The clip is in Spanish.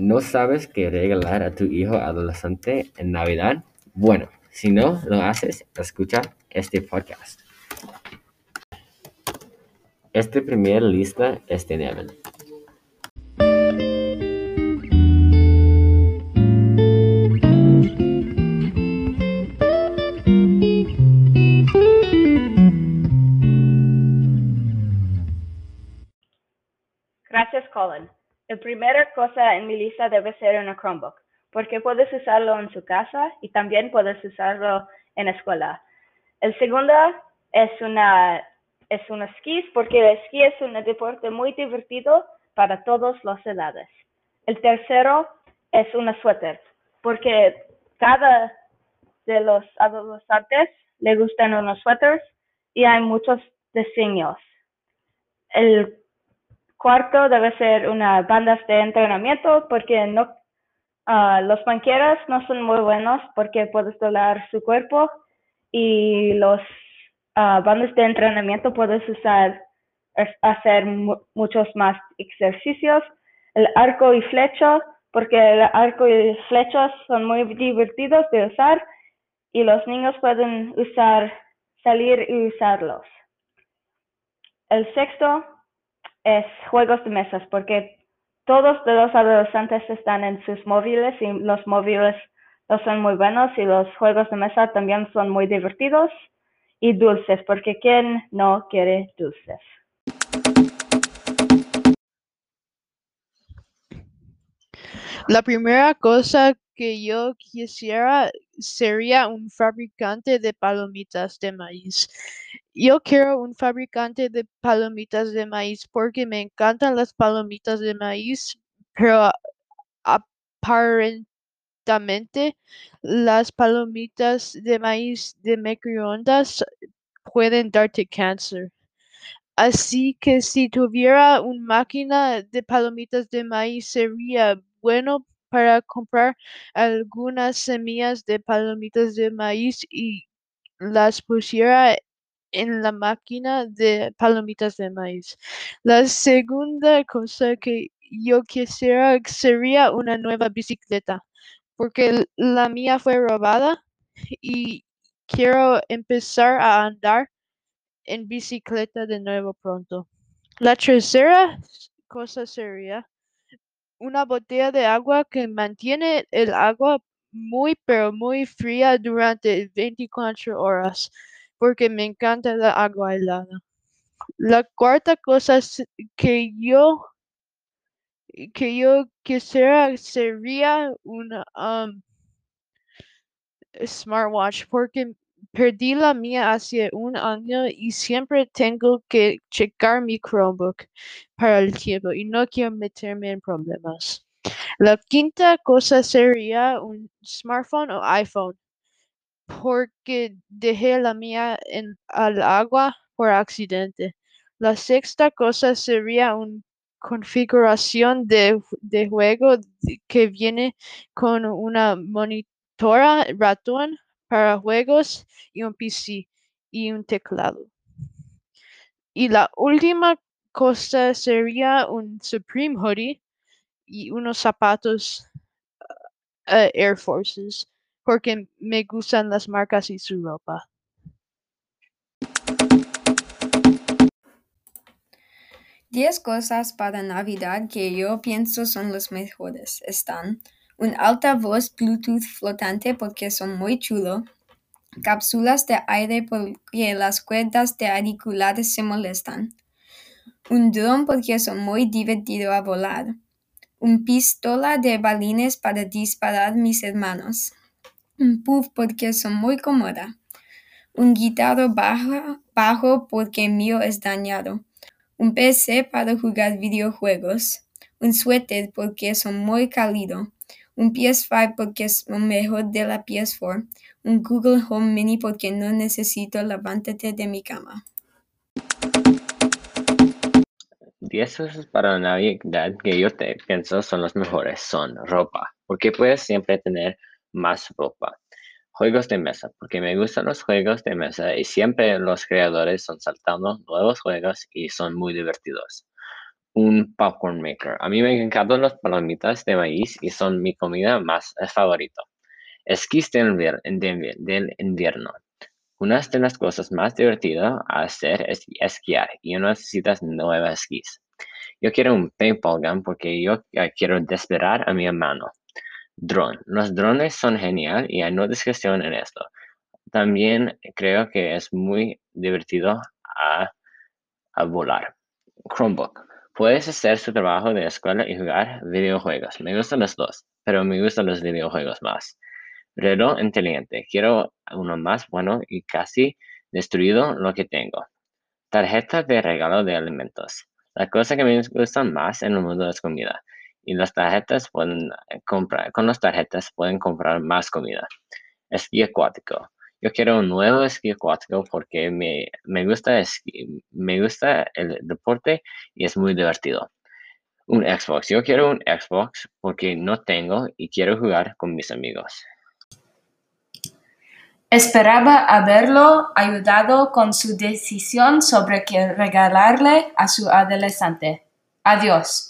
¿No sabes qué regalar a tu hijo adolescente en Navidad? Bueno, si no lo haces, escucha este podcast. Esta primera lista es de Nevin. Gracias, Colin. La primera cosa en mi lista debe ser una Chromebook, porque puedes usarlo en su casa y también puedes usarlo en la escuela. El segundo es una es un esquí, porque el esquí es un deporte muy divertido para todas las edades. El tercero es una suéter, porque cada de los adolescentes le gustan unos suéteres y hay muchos diseños. El cuarto debe ser una banda de entrenamiento porque no ah, los banqueros no son muy buenos porque puedes doblar su cuerpo y los uh, bandas de entrenamiento puedes usar hacer muchos más ejercicios. El arco y flecha, porque el arco y flechas son muy divertidos de usar y los niños pueden usar, salir y usarlos. El sexto es juegos de mesas, porque todos los adolescentes están en sus móviles y los móviles no son muy buenos y los juegos de mesa también son muy divertidos y dulces, porque ¿quién no quiere dulces? La primera cosa que yo quisiera sería un fabricante de palomitas de maíz. Yo quiero un fabricante de palomitas de maíz porque me encantan las palomitas de maíz, pero aparentemente las palomitas de maíz de microondas pueden darte cáncer. Así que si tuviera una máquina de palomitas de maíz sería bueno para comprar algunas semillas de palomitas de maíz y las pusiera en la máquina de palomitas de maíz. La segunda cosa que yo quisiera sería una nueva bicicleta, porque la mía fue robada y quiero empezar a andar en bicicleta de nuevo pronto. La tercera cosa sería una botella de agua que mantiene el agua muy, pero muy fría durante 24 horas, porque me encanta la agua helada. La cuarta cosa que yo que yo quisiera sería una um, smartwatch porque Perdí la mía hace un año y siempre tengo que checar mi Chromebook para el tiempo y no quiero meterme en problemas. La quinta cosa sería un smartphone o iPhone porque dejé la mía en al agua por accidente. La sexta cosa sería una configuración de, de juego que viene con una monitora ratón para juegos y un PC y un teclado. Y la última cosa sería un Supreme Hoodie y unos zapatos uh, Air Forces porque me gustan las marcas y su ropa. Diez cosas para Navidad que yo pienso son las mejores. Están un altavoz Bluetooth flotante porque son muy chulo, cápsulas de aire porque las cuerdas de auriculares se molestan, un dron porque son muy divertido a volar, un pistola de balines para disparar mis hermanos, un puff porque son muy cómoda, un guitarro bajo, bajo porque mío es dañado, un PC para jugar videojuegos, un suéter porque son muy cálido, un PS5 porque es lo mejor de la PS4, un Google Home Mini porque no necesito levantarte de mi cama. Diez cosas para Navidad que yo te pienso son las mejores. Son ropa, porque puedes siempre tener más ropa. Juegos de mesa, porque me gustan los juegos de mesa y siempre los creadores son saltando nuevos juegos y son muy divertidos. un popcorn maker. A mí me encantan las palomitas de maíz y son mi comida más favorita. Esquís del, invierno. Una de las cosas más divertidas a hacer es esquiar y no necesitas nuevas esquís. Yo quiero un paintball gun porque yo quiero despegar a mi hermano. Drone. Los drones son genial y hay no discusión en esto. También creo que es muy divertido a, a volar. Chromebook. Puedes hacer su trabajo de escuela y jugar videojuegos. Me gustan los dos, pero me gustan los videojuegos más. Reloj inteligente. Quiero uno más bueno y casi destruido lo que tengo. Tarjeta de regalo de alimentos. La cosa que me gusta más en el mundo es comida. Y las tarjetas pueden comprar, con las tarjetas pueden comprar más comida. Esquí acuático. Yo quiero un nuevo esquí acuático porque me, me gusta me gusta el deporte y es muy divertido. Un Xbox. Yo quiero un Xbox porque no tengo y quiero jugar con mis amigos. Esperaba haberlo ayudado con su decisión sobre qué regalarle a su adolescente. Adiós.